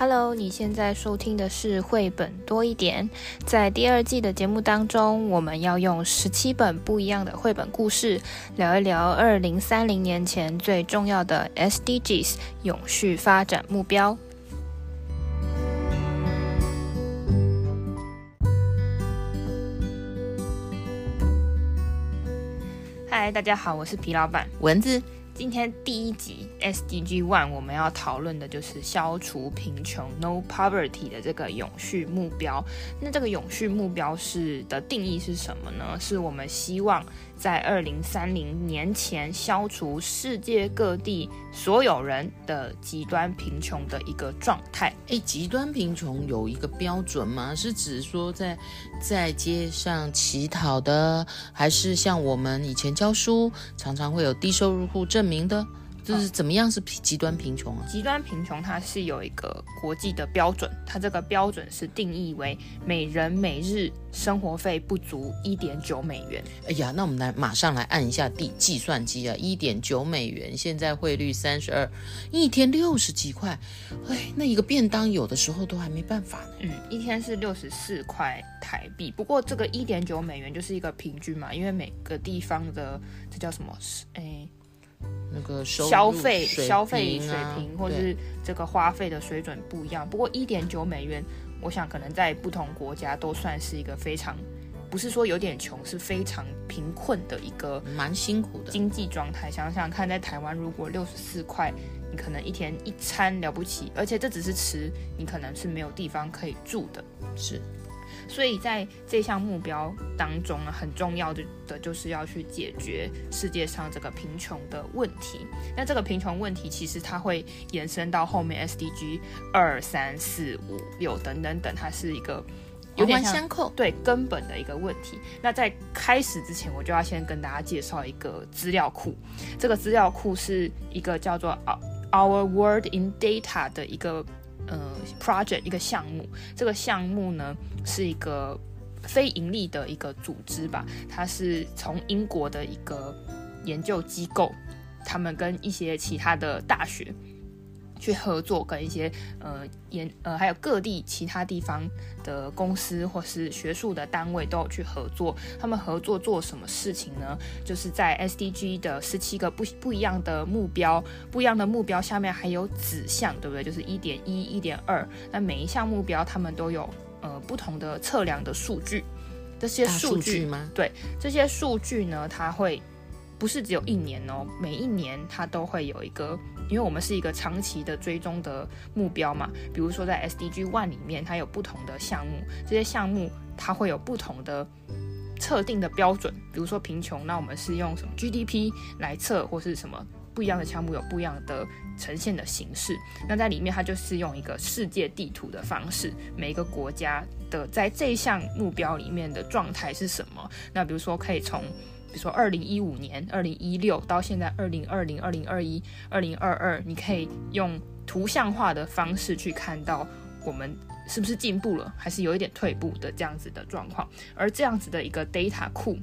Hello，你现在收听的是绘本多一点。在第二季的节目当中，我们要用十七本不一样的绘本故事，聊一聊二零三零年前最重要的 SDGs 永续发展目标。嗨，大家好，我是皮老板蚊子。今天第一集 SDG One，我们要讨论的就是消除贫穷 No Poverty 的这个永续目标。那这个永续目标是的定义是什么呢？是我们希望在二零三零年前消除世界各地所有人的极端贫穷的一个状态。诶，极端贫穷有一个标准吗？是指说在在街上乞讨的，还是像我们以前教书常常会有低收入户证明的？就是怎么样是极端贫穷啊？极端贫穷它是有一个国际的标准，它这个标准是定义为每人每日生活费不足一点九美元。哎呀，那我们来马上来按一下计计算机啊，一点九美元，现在汇率三十二，一天六十几块，哎，那一个便当有的时候都还没办法呢。嗯，一天是六十四块台币，不过这个一点九美元就是一个平均嘛，因为每个地方的这叫什么？哎。那个消费消费水平，啊、或是这个花费的水准不一样。不过一点九美元，我想可能在不同国家都算是一个非常，不是说有点穷，是非常贫困的一个蛮辛苦的经济状态。想想看，在台湾如果六十四块，你可能一天一餐了不起，而且这只是吃，你可能是没有地方可以住的，是。所以在这项目标当中呢，很重要的的就是要去解决世界上这个贫穷的问题。那这个贫穷问题其实它会延伸到后面 SDG 二三四五六等等等，它是一个有点相扣，对根本的一个问题。那在开始之前，我就要先跟大家介绍一个资料库。这个资料库是一个叫做 Our World in Data 的一个。呃，project 一个项目，这个项目呢是一个非盈利的一个组织吧，它是从英国的一个研究机构，他们跟一些其他的大学。去合作，跟一些呃研呃还有各地其他地方的公司或是学术的单位都有去合作。他们合作做什么事情呢？就是在 SDG 的十七个不不一样的目标，不一样的目标下面还有子项，对不对？就是一点一、一点二。那每一项目标他们都有呃不同的测量的数据。这些数据，数据吗？对，这些数据呢，它会不是只有一年哦，每一年它都会有一个。因为我们是一个长期的追踪的目标嘛，比如说在 SDG One 里面，它有不同的项目，这些项目它会有不同的测定的标准，比如说贫穷，那我们是用什么 GDP 来测，或是什么不一样的项目有不一样的呈现的形式。那在里面，它就是用一个世界地图的方式，每一个国家的在这项目标里面的状态是什么？那比如说可以从。比如说，二零一五年、二零一六到现在，二零二零、二零二一、二零二二，你可以用图像化的方式去看到我们是不是进步了，还是有一点退步的这样子的状况。而这样子的一个 data 库，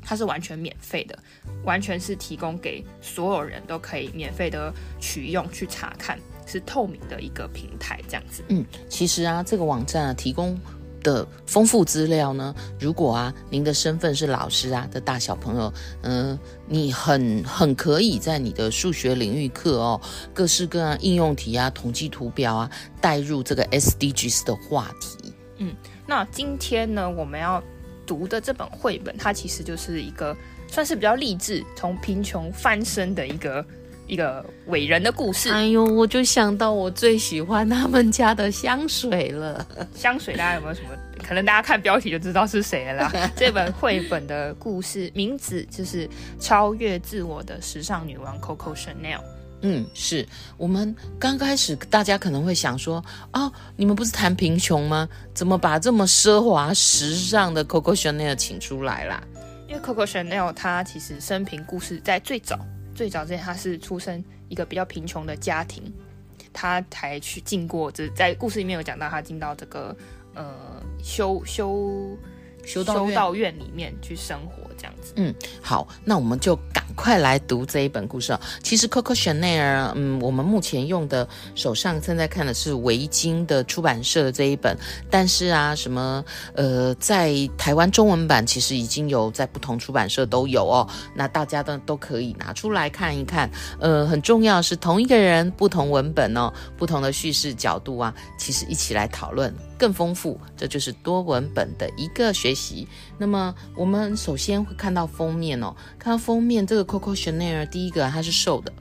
它是完全免费的，完全是提供给所有人都可以免费的取用去查看，是透明的一个平台这样子。嗯，其实啊，这个网站啊提供。的丰富资料呢？如果啊，您的身份是老师啊的大小朋友，嗯、你很很可以在你的数学领域课哦，各式各样应用题啊、统计图表啊，带入这个 SDGs 的话题。嗯，那今天呢，我们要读的这本绘本，它其实就是一个算是比较励志，从贫穷翻身的一个。一个伟人的故事。哎呦，我就想到我最喜欢他们家的香水了。香水，大家有没有什么？可能大家看标题就知道是谁了啦。这本绘本的故事名字就是《超越自我的时尚女王 Coco Chanel》。嗯，是我们刚开始大家可能会想说，哦，你们不是谈贫穷吗？怎么把这么奢华时尚的 Coco Chanel 请出来啦？因为 Coco Chanel 她其实生平故事在最早。最早之前，他是出生一个比较贫穷的家庭，他才去进过，这在故事里面有讲到，他进到这个呃修修修道院里面去生活这样子。嗯，好，那我们就赶快来读这一本故事哦。其实 Coco Chanel，嗯，我们目前用的手上正在看的是维京的出版社的这一本，但是啊，什么呃，在台湾中文版其实已经有在不同出版社都有哦。那大家都都可以拿出来看一看。呃，很重要是同一个人不同文本哦，不同的叙事角度啊，其实一起来讨论。更丰富，这就是多文本的一个学习。那么，我们首先会看到封面哦，看到封面，这个 Coco Chanel 第一个它是瘦的，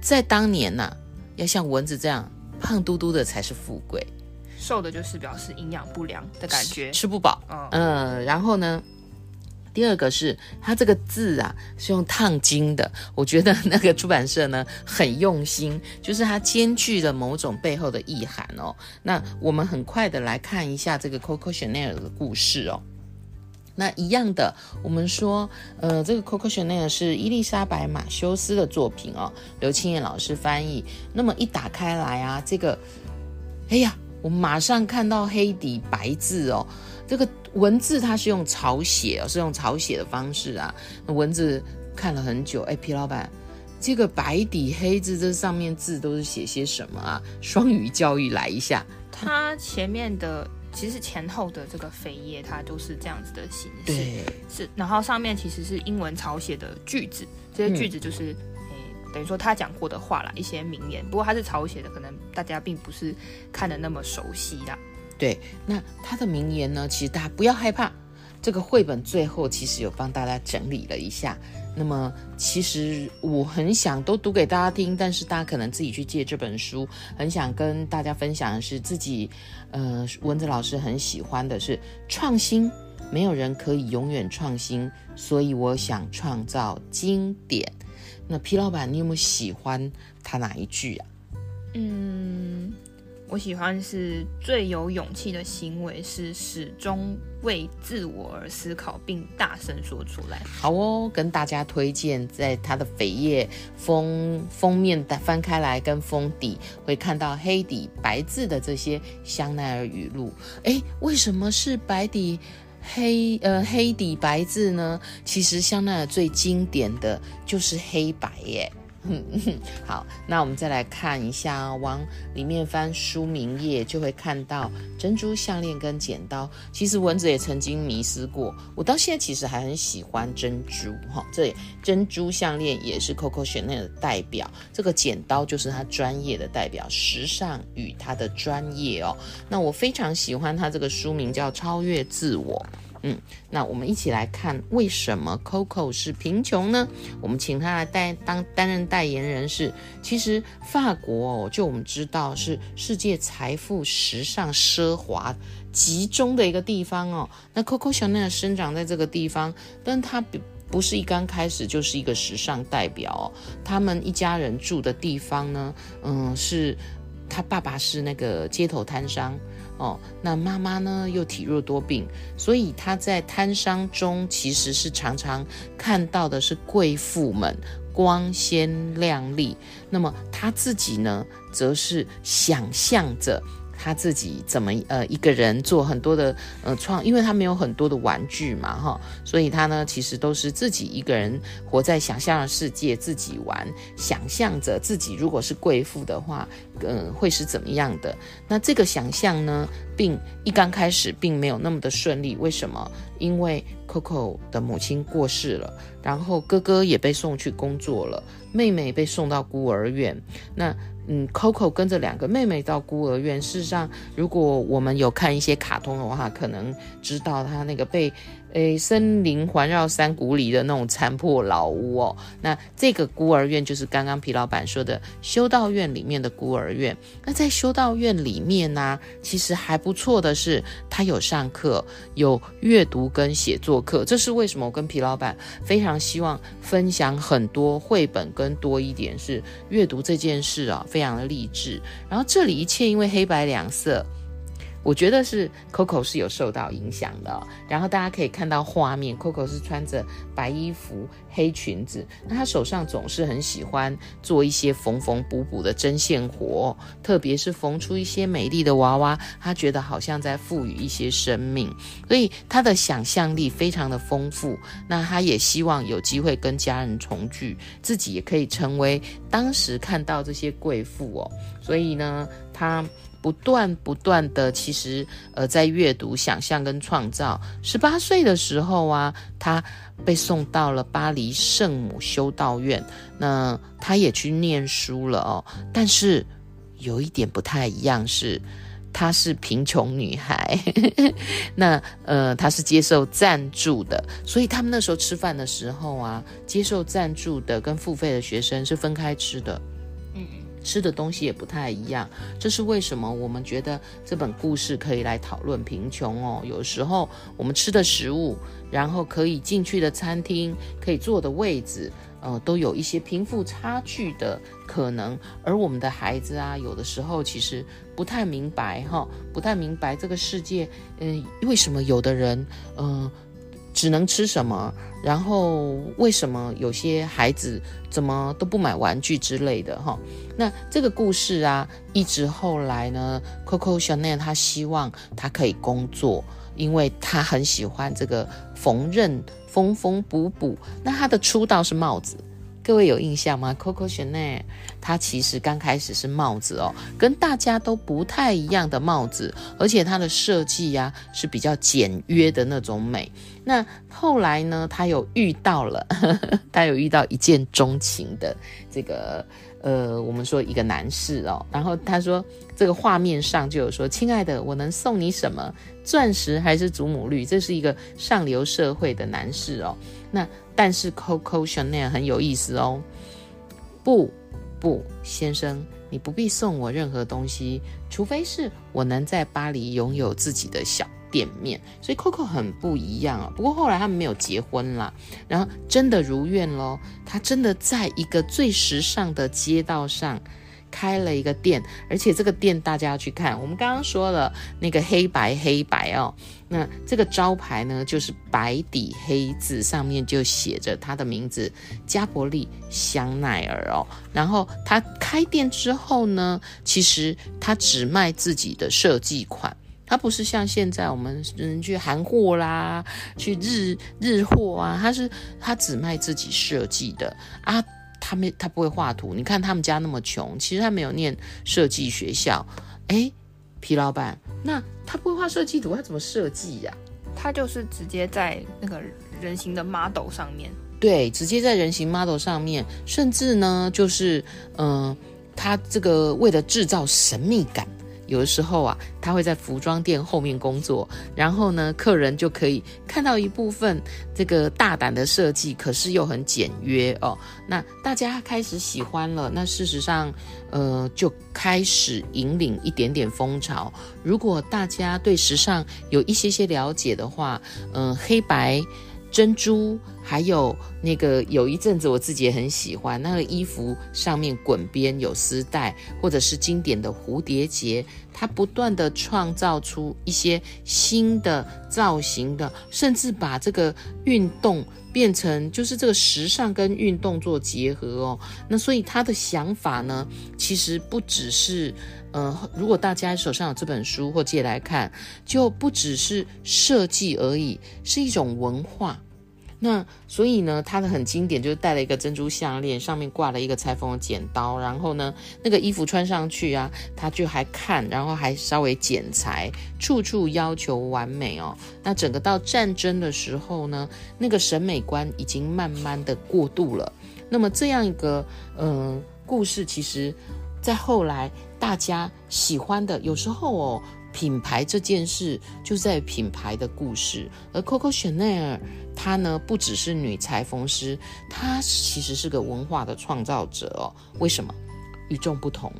在当年呐、啊，要像蚊子这样胖嘟嘟的才是富贵，瘦的就是表示营养不良的感觉，吃，吃不饱。嗯、呃，然后呢？第二个是它这个字啊是用烫金的，我觉得那个出版社呢很用心，就是它兼具了某种背后的意涵哦。那我们很快的来看一下这个 Coco Chanel 的故事哦。那一样的，我们说，呃，这个 Coco Chanel 是伊丽莎白马修斯的作品哦，刘清彦老师翻译。那么一打开来啊，这个，哎呀，我马上看到黑底白字哦。这个文字它是用草写哦，是用草写的方式啊。那文字看了很久，哎，皮老板，这个白底黑字，这上面字都是写些什么啊？双语教育来一下。它前面的其实前后的这个扉页，它都是这样子的形式，对，是。然后上面其实是英文草写的句子，这些句子就是，嗯、诶，等于说他讲过的话啦，一些名言。不过它是草写的，可能大家并不是看的那么熟悉啦。对，那他的名言呢？其实大家不要害怕，这个绘本最后其实有帮大家整理了一下。那么其实我很想都读给大家听，但是大家可能自己去借这本书。很想跟大家分享的是自己，呃，蚊子老师很喜欢的是创新，没有人可以永远创新，所以我想创造经典。那皮老板，你有没有喜欢他哪一句啊？嗯。我喜欢是最有勇气的行为是始终为自我而思考，并大声说出来。好哦，跟大家推荐，在它的扉页封封面的翻开来，跟封底会看到黑底白字的这些香奈儿语录。诶，为什么是白底黑呃黑底白字呢？其实香奈儿最经典的就是黑白耶。嗯，好，那我们再来看一下，往里面翻书名页，就会看到珍珠项链跟剪刀。其实蚊子也曾经迷失过，我到现在其实还很喜欢珍珠哈。这珍珠项链也是 Coco Chanel 的代表，这个剪刀就是它专业的代表，时尚与它的专业哦。那我非常喜欢它这个书名叫《超越自我》。嗯，那我们一起来看为什么 Coco 是贫穷呢？我们请他来代当担任代言人是，其实法国哦，就我们知道是世界财富、时尚、奢华集中的一个地方哦。那 Coco Chanel 生长在这个地方，但他不不是一刚开始就是一个时尚代表哦。他们一家人住的地方呢，嗯，是他爸爸是那个街头摊商。哦，那妈妈呢又体弱多病，所以她在摊商中其实是常常看到的是贵妇们光鲜亮丽，那么她自己呢，则是想象着。他自己怎么呃一个人做很多的呃创，因为他没有很多的玩具嘛哈，所以他呢其实都是自己一个人活在想象的世界，自己玩，想象着自己如果是贵妇的话，嗯、会是怎么样的？那这个想象呢，并一刚开始并没有那么的顺利，为什么？因为 Coco 的母亲过世了，然后哥哥也被送去工作了，妹妹被送到孤儿院，那。嗯，Coco 跟着两个妹妹到孤儿院。事实上，如果我们有看一些卡通的话，可能知道她那个被。诶，森林环绕山谷里的那种残破老屋哦。那这个孤儿院就是刚刚皮老板说的修道院里面的孤儿院。那在修道院里面呢、其实还不错的是，他有上课，有阅读跟写作课。这是为什么？我跟皮老板非常希望分享很多绘本，跟多一点是阅读这件事啊，非常的励志。然后这里一切因为黑白两色。我觉得是 Coco 是有受到影响的。然后大家可以看到画面，Coco 是穿着白衣服、黑裙子，那她手上总是很喜欢做一些缝缝补补的针线活，特别是缝出一些美丽的娃娃，她觉得好像在赋予一些生命，所以她的想象力非常的丰富。那她也希望有机会跟家人重聚，自己也可以成为当时看到这些贵妇哦。所以呢，她。不断不断的，其实呃，在阅读、想象跟创造。十八岁的时候啊，他被送到了巴黎圣母修道院，那他也去念书了哦。但是有一点不太一样是，她是贫穷女孩，那呃，她是接受赞助的，所以他们那时候吃饭的时候啊，接受赞助的跟付费的学生是分开吃的。吃的东西也不太一样，这是为什么？我们觉得这本故事可以来讨论贫穷哦。有时候我们吃的食物，然后可以进去的餐厅，可以坐的位置，呃，都有一些贫富差距的可能。而我们的孩子啊，有的时候其实不太明白哈、不太明白这个世界，嗯、为什么有的人，嗯、只能吃什么？然后为什么有些孩子怎么都不买玩具之类的？哈，那这个故事啊，一直后来呢，Coco Chanel 他希望他可以工作，因为他很喜欢这个缝纫、缝缝补补。那他的出道是帽子。各位有印象吗？Coco Chanel，它其实刚开始是帽子哦，跟大家都不太一样的帽子，而且它的设计呀是比较简约的那种美。那后来呢，他有遇到了，呵呵他有遇到一见钟情的这个。呃，我们说一个男士哦，然后他说这个画面上就有说，亲爱的，我能送你什么？钻石还是祖母绿？这是一个上流社会的男士哦。那但是 Coco Chanel 很有意思哦，不不，先生，你不必送我任何东西，除非是我能在巴黎拥有自己的小。店面，所以 Coco 很不一样啊。不过后来他们没有结婚啦，然后真的如愿咯，他真的在一个最时尚的街道上开了一个店，而且这个店大家要去看。我们刚刚说了那个黑白黑白哦，那这个招牌呢就是白底黑字，上面就写着他的名字加伯利香奈儿哦。然后他开店之后呢，其实他只卖自己的设计款。它不是像现在我们人去韩货啦，去日日货啊，它是它只卖自己设计的啊，他没他不会画图。你看他们家那么穷，其实他没有念设计学校。哎，皮老板，那他不会画设计图，他怎么设计呀？他就是直接在那个人形的 model 上面，对，直接在人形 model 上面，甚至呢，就是嗯、呃，他这个为了制造神秘感。有的时候啊，他会在服装店后面工作，然后呢，客人就可以看到一部分这个大胆的设计，可是又很简约哦。那大家开始喜欢了，那事实上，呃，就开始引领一点点风潮。如果大家对时尚有一些些了解的话，嗯、黑白。珍珠，还有那个有一阵子我自己也很喜欢那个衣服，上面滚边有丝带，或者是经典的蝴蝶结，它不断地创造出一些新的造型的，甚至把这个运动变成就是这个时尚跟运动做结合哦。那所以他的想法呢，其实不只是呃，如果大家手上有这本书或借来看，就不只是设计而已，是一种文化。那所以呢，他的很经典，就是戴了一个珍珠项链，上面挂了一个裁缝的剪刀，然后呢，那个衣服穿上去啊，他就还看，然后还稍微剪裁，处处要求完美哦。那整个到战争的时候呢，那个审美观已经慢慢的过渡了。那么这样一个嗯、故事，其实在后来大家喜欢的，有时候哦。品牌这件事就在品牌的故事，而 Coco Chanel 她呢，不只是女裁缝师，她其实是个文化的创造者哦。为什么？与众不同。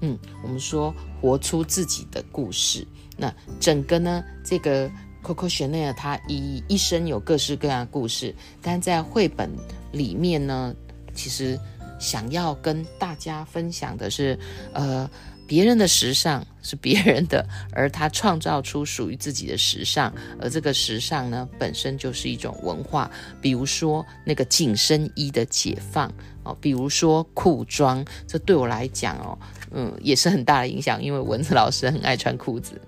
嗯，我们说活出自己的故事。那整个呢，这个 Coco Chanel 她一一生有各式各样的故事，但在绘本里面呢，其实想要跟大家分享的是，呃。别人的时尚是别人的，而他创造出属于自己的时尚，而这个时尚呢，本身就是一种文化。比如说那个紧身衣的解放哦，比如说裤装，这对我来讲哦，嗯，也是很大的影响，因为蚊子老师很爱穿裤子。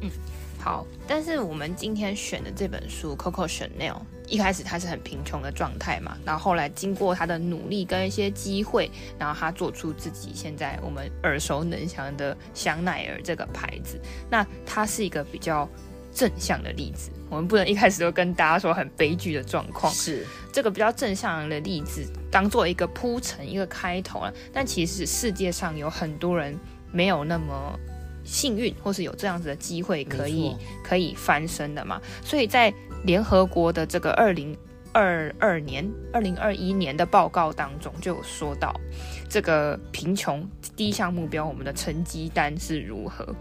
嗯，好，但是我们今天选的这本书《Coco Chanel》。一开始他是很贫穷的状态嘛，然后后来经过他的努力跟一些机会，然后他做出自己现在我们耳熟能详的香奈儿这个牌子。那他是一个比较正向的例子，我们不能一开始就跟大家说很悲剧的状况。是这个比较正向的例子，当做一个铺陈一个开头了。但其实世界上有很多人没有那么幸运，或是有这样子的机会可以可以翻身的嘛，所以在。联合国的这个二零二二年、二零二一年的报告当中，就有说到这个贫穷第一项目标，我们的成绩单是如何？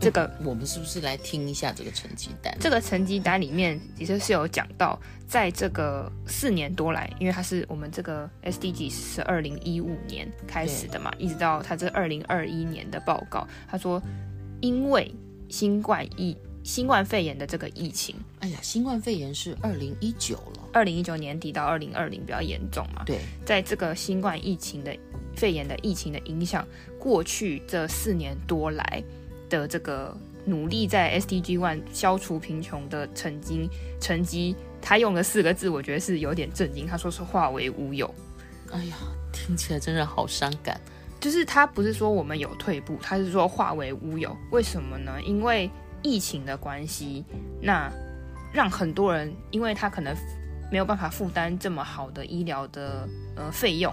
这个我们是不是来听一下这个成绩单？这个成绩单里面其实是有讲到，在这个四年多来，因为它是我们这个 SDG 是二零一五年开始的嘛，一直到它这二零二一年的报告，他说因为新冠疫新冠肺炎的这个疫情，哎呀，新冠肺炎是二零一九了，二零一九年底到二零二零比较严重嘛。对，在这个新冠疫情的肺炎的疫情的影响，过去这四年多来的这个努力，在 SDG One 消除贫穷的成绩成绩，他用了四个字，我觉得是有点震惊。他说是化为乌有。哎呀，听起来真的好伤感。就是他不是说我们有退步，他是说化为乌有。为什么呢？因为疫情的关系，那让很多人，因为他可能没有办法负担这么好的医疗的呃费用，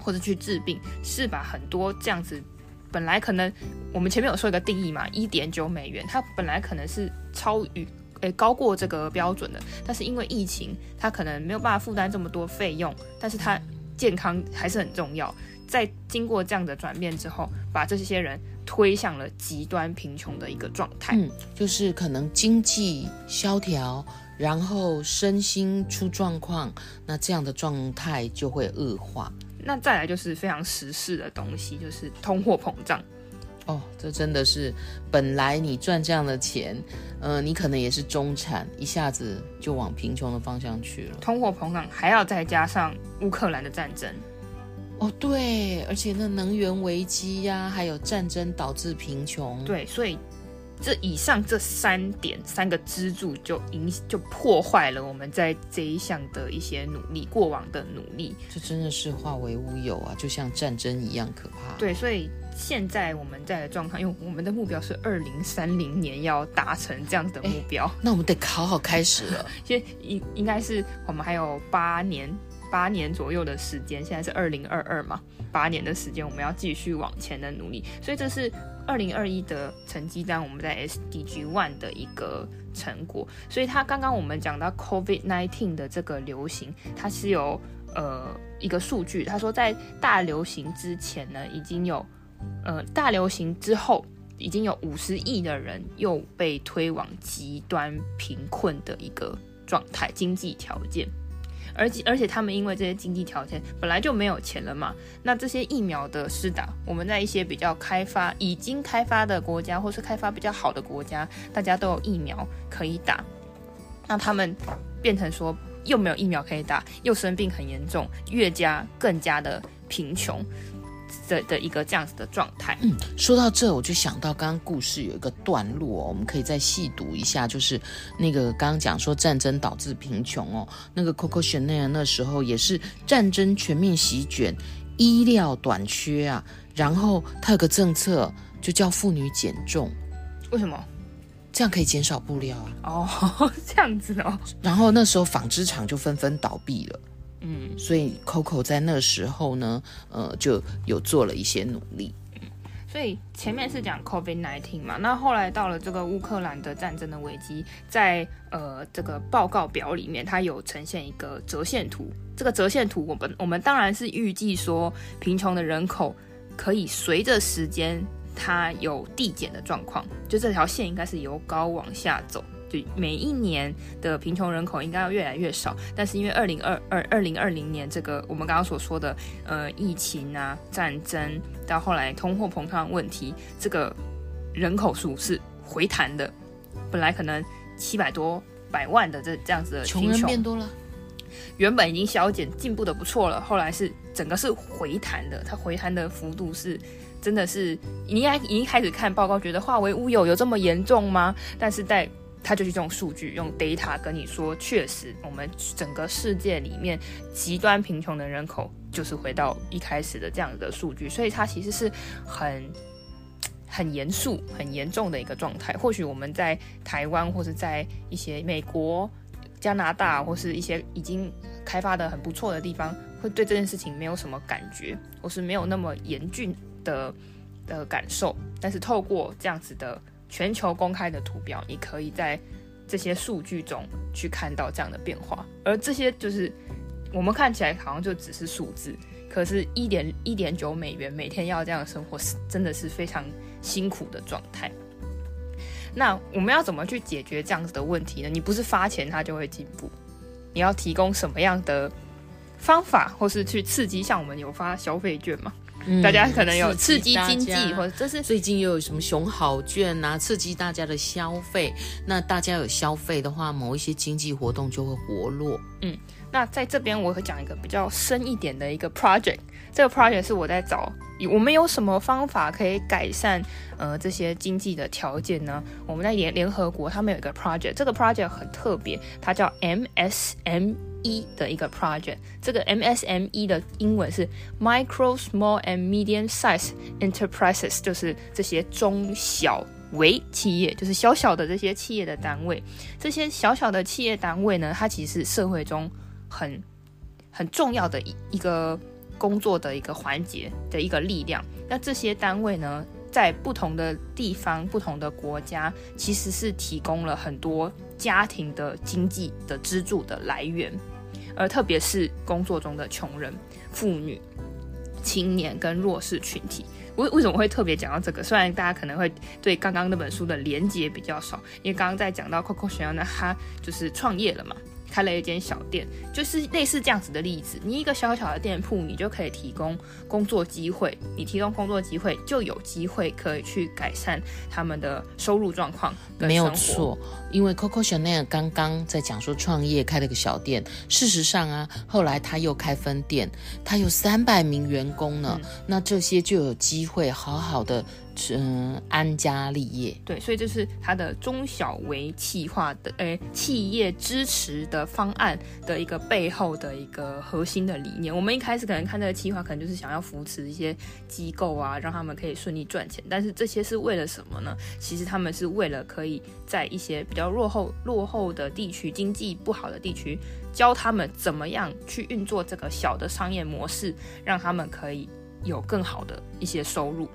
或者去治病，是把很多这样子本来可能我们前面有说一个定义嘛，一点九美元，它本来可能是超于诶、高过这个标准的，但是因为疫情，他可能没有办法负担这么多费用，但是他健康还是很重要。在经过这样的转变之后，把这些人推向了极端贫穷的一个状态。嗯，就是可能经济萧条，然后身心出状况，那这样的状态就会恶化。那再来就是非常时事的东西，就是通货膨胀。哦，这真的是本来你赚这样的钱，呃，你可能也是中产，一下子就往贫穷的方向去了。通货膨胀还要再加上乌克兰的战争。哦，对，而且那能源危机呀、啊，还有战争导致贫穷，对，所以这以上这三点三个支柱就影就破坏了我们在这一项的一些努力，过往的努力，这真的是化为乌有啊，就像战争一样可怕。对，所以现在我们在的状况，因为我们的目标是二零三零年要达成这样的目标，那我们得好好开始了，因为应应该是我们还有八年。八年左右的时间，现在是二零二二嘛，八年的时间，我们要继续往前的努力。所以这是二零二一的成绩单，我们在 SDG One 的一个成果。所以他刚刚我们讲到 COVID nineteen 的这个流行，它是有呃一个数据，他说在大流行之前呢，已经有呃大流行之后，已经有五十亿的人又被推往极端贫困的一个状态，经济条件。而且而且他们因为这些经济条件本来就没有钱了嘛，那这些疫苗的施打，我们在一些比较开发、已经开发的国家，或是开发比较好的国家，大家都有疫苗可以打，那他们变成说又没有疫苗可以打，又生病很严重，越加更加的贫穷。的的一个这样子的状态。嗯，说到这，我就想到刚刚故事有一个段落哦，我们可以再细读一下，就是那个刚刚讲说战争导致贫穷哦，那个 Coco Chanel 那时候也是战争全面席卷，医疗短缺啊，然后他有个政策就叫妇女减重，为什么？这样可以减少布料啊。哦，这样子哦。然后那时候纺织厂就纷纷倒闭了。嗯，所以 Coco 在那时候呢，呃，就有做了一些努力。嗯，所以前面是讲 COVID-19 嘛，那后来到了这个乌克兰的战争的危机，在呃这个报告表里面，它有呈现一个折线图。这个折线图，我们我们当然是预计说，贫穷的人口可以随着时间它有递减的状况，就这条线应该是由高往下走。就每一年的贫穷人口应该要越来越少，但是因为二零二二二零二零年这个我们刚刚所说的呃疫情啊战争到后来通货膨胀问题，这个人口数是回弹的，本来可能七百多百万的这这样子的贫穷，穷人变多了，原本已经削减进步的不错了，后来是整个是回弹的，它回弹的幅度是。真的是，你应该已经开始看报告，觉得化为乌有有这么严重吗？但是在他就是用数据，用 data 跟你说，确实我们整个世界里面极端贫穷的人口就是回到一开始的这样的数据，所以它其实是很很严肃、很严重的一个状态。或许我们在台湾或是在一些美国、加拿大或是一些已经开发的很不错的地方，会对这件事情没有什么感觉，或是没有那么严峻。的的感受，但是透过这样子的全球公开的图表，你可以在这些数据中去看到这样的变化。而这些就是我们看起来好像就只是数字，可是一点一点九美元每天要这样生活，是真的是非常辛苦的状态。那我们要怎么去解决这样子的问题呢？你不是发钱它就会进步，你要提供什么样的方法，或是去刺激？像我们有发消费券吗？大家可能有刺激经济，或者这是最近又有什么熊好券啊，刺激大家的消费。那大家有消费的话，某一些经济活动就会活络。嗯，那在这边我会讲一个比较深一点的一个 project。这个 project 是我在找，我们有什么方法可以改善呃这些经济的条件呢？我们在联联合国，他们有一个 project，这个 project 很特别，它叫 MSM。一的一个 project，这个 MSME 的英文是 Micro, Small and medium size Enterprises，就是这些中小微企业，就是小小的这些企业的单位。这些小小的企业单位呢，它其实是社会中很很重要的一一个工作的一个环节的一个力量。那这些单位呢，在不同的地方、不同的国家，其实是提供了很多家庭的经济的支柱的来源，而特别是工作中的穷人、妇女、青年跟弱势群体。为为什么会特别讲到这个？虽然大家可能会对刚刚那本书的连接比较少，因为刚刚在讲到 Coco Chanel 呢，他就是创业了嘛。开了一间小店，就是类似这样子的例子。你一个小小的店铺，你就可以提供工作机会。你提供工作机会，就有机会可以去改善他们的收入状况。没有错，因为 Coco Chanel 刚刚在讲说创业开了个小店，事实上啊，后来他又开分店，他有三百名员工呢。嗯、那这些就有机会好好的。嗯，安家立业，对，所以这是它的中小微企划的，诶，企业支持的方案的一个背后的一个核心的理念。我们一开始可能看这个企划，可能就是想要扶持一些机构啊，让他们可以顺利赚钱。但是这些是为了什么呢？其实他们是为了可以在一些比较落后、落后的地区、经济不好的地区，教他们怎么样去运作这个小的商业模式，让他们可以有更好的一些收入。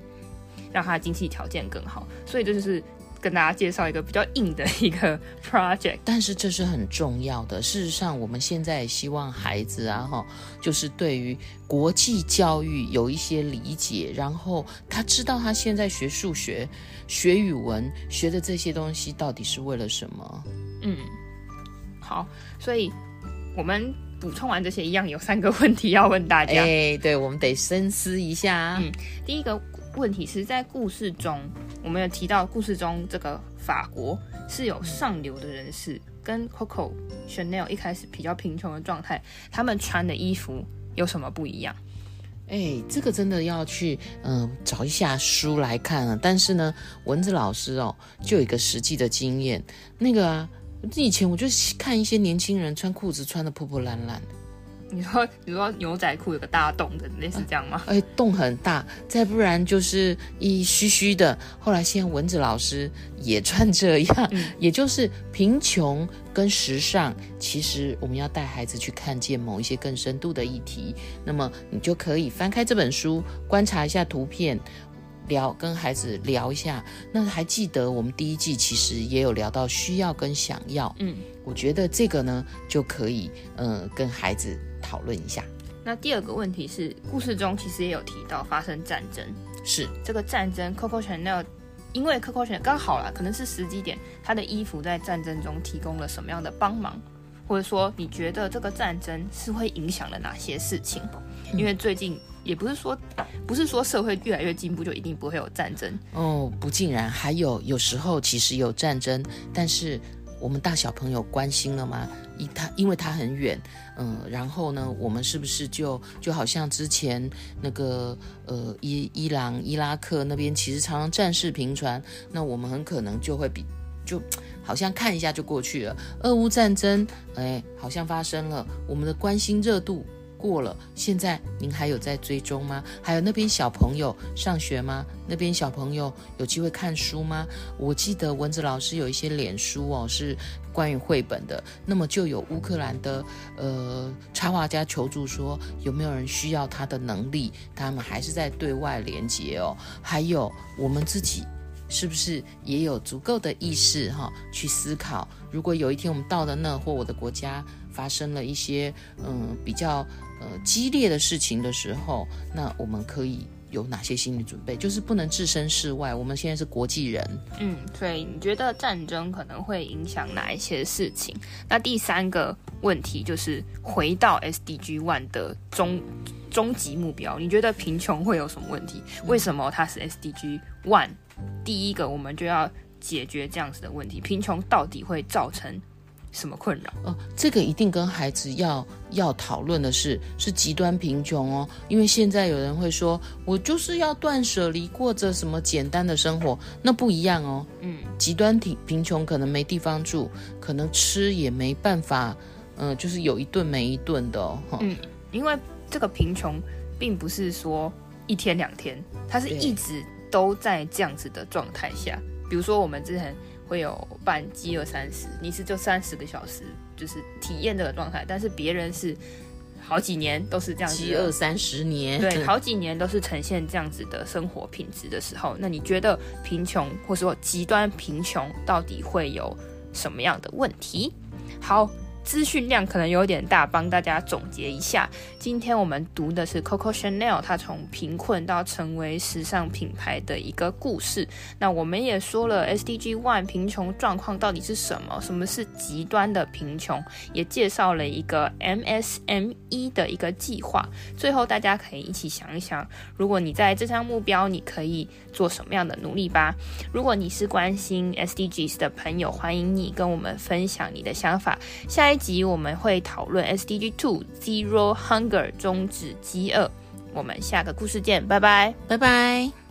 让他的经济条件更好，所以这就是跟大家介绍一个比较硬的一个 project。但是这是很重要的。事实上，我们现在也希望孩子啊，哈，就是对于国际教育有一些理解，然后他知道他现在学数学、学语文学的这些东西到底是为了什么。嗯，好，所以我们补充完这些，一样有三个问题要问大家。哎，对，我们得深思一下。嗯，第一个。问题是在故事中，我们有提到故事中这个法国是有上流的人士，跟 Coco Chanel 一开始比较贫穷的状态，他们穿的衣服有什么不一样？哎，这个真的要去嗯、找一下书来看啊。但是呢，蚊子老师哦，就有一个实际的经验，那个啊，以前我就看一些年轻人穿裤子穿的破破烂烂的。你说，比如说牛仔裤有个大洞的，类似这样吗？哎，洞很大，再不然就是一虚虚的。后来现在蚊子老师也穿这样，嗯、也就是贫穷跟时尚，其实我们要带孩子去看见某一些更深度的议题。那么你就可以翻开这本书，观察一下图片，聊跟孩子聊一下。那还记得我们第一季其实也有聊到需要跟想要，嗯，我觉得这个呢就可以，嗯、呃，跟孩子。讨论一下。那第二个问题是，故事中其实也有提到发生战争，是这个战争，Coco Chanel 因为 Coco Chanel 刚好啦，可能是时机点，他的衣服在战争中提供了什么样的帮忙，或者说你觉得这个战争是会影响了哪些事情？因为最近也不是说不是说社会越来越进步就一定不会有战争哦，不尽然，还有有时候其实有战争，但是我们大小朋友关心了吗？因他因为他很远，嗯，然后呢，我们是不是就就好像之前那个呃伊伊朗伊拉克那边其实常常战事频传，那我们很可能就会比就好像看一下就过去了。俄乌战争，哎，好像发生了，我们的关心热度。过了，现在您还有在追踪吗？还有那边小朋友上学吗？那边小朋友有机会看书吗？我记得蚊子老师有一些脸书哦，是关于绘本的。那么就有乌克兰的呃插画家求助说，有没有人需要他的能力？他们还是在对外连接哦。还有我们自己是不是也有足够的意识哈、去思考？如果有一天我们到了那，或我的国家发生了一些嗯比较。呃，激烈的事情的时候，那我们可以有哪些心理准备？就是不能置身事外。我们现在是国际人，嗯，所以你觉得战争可能会影响哪一些事情？那第三个问题就是回到 SDG One 的终终极目标，你觉得贫穷会有什么问题？为什么它是 SDG One？第一个，我们就要解决这样子的问题，贫穷到底会造成？什么困扰？哦，这个一定跟孩子要要讨论的是是极端贫穷哦，因为现在有人会说，我就是要断舍离，过着什么简单的生活，那不一样哦。嗯，极端贫贫穷可能没地方住，可能吃也没办法，嗯、呃，就是有一顿没一顿的哦。嗯，因为这个贫穷并不是说一天两天，它是一直都在这样子的状态下。比如说我们之前。会有半饥饿三十，你是就三十个小时，就是体验这个状态。但是别人是好几年都是这样子，饥饿三十年，对，好几年都是呈现这样子的生活品质的时候，那你觉得贫穷或者说极端贫穷到底会有什么样的问题？好。资讯量可能有点大，帮大家总结一下。今天我们读的是 Coco Chanel，它从贫困到成为时尚品牌的一个故事。那我们也说了 SDG One 贫穷状况到底是什么？什么是极端的贫穷？也介绍了一个 MSME 的一个计划。最后大家可以一起想一想，如果你在这项目标，你可以做什么样的努力吧？如果你是关心 SDGs 的朋友，欢迎你跟我们分享你的想法。下一一集我们会讨论 SDG Two Zero Hunger 终止饥饿。我们下个故事见，拜拜，拜拜。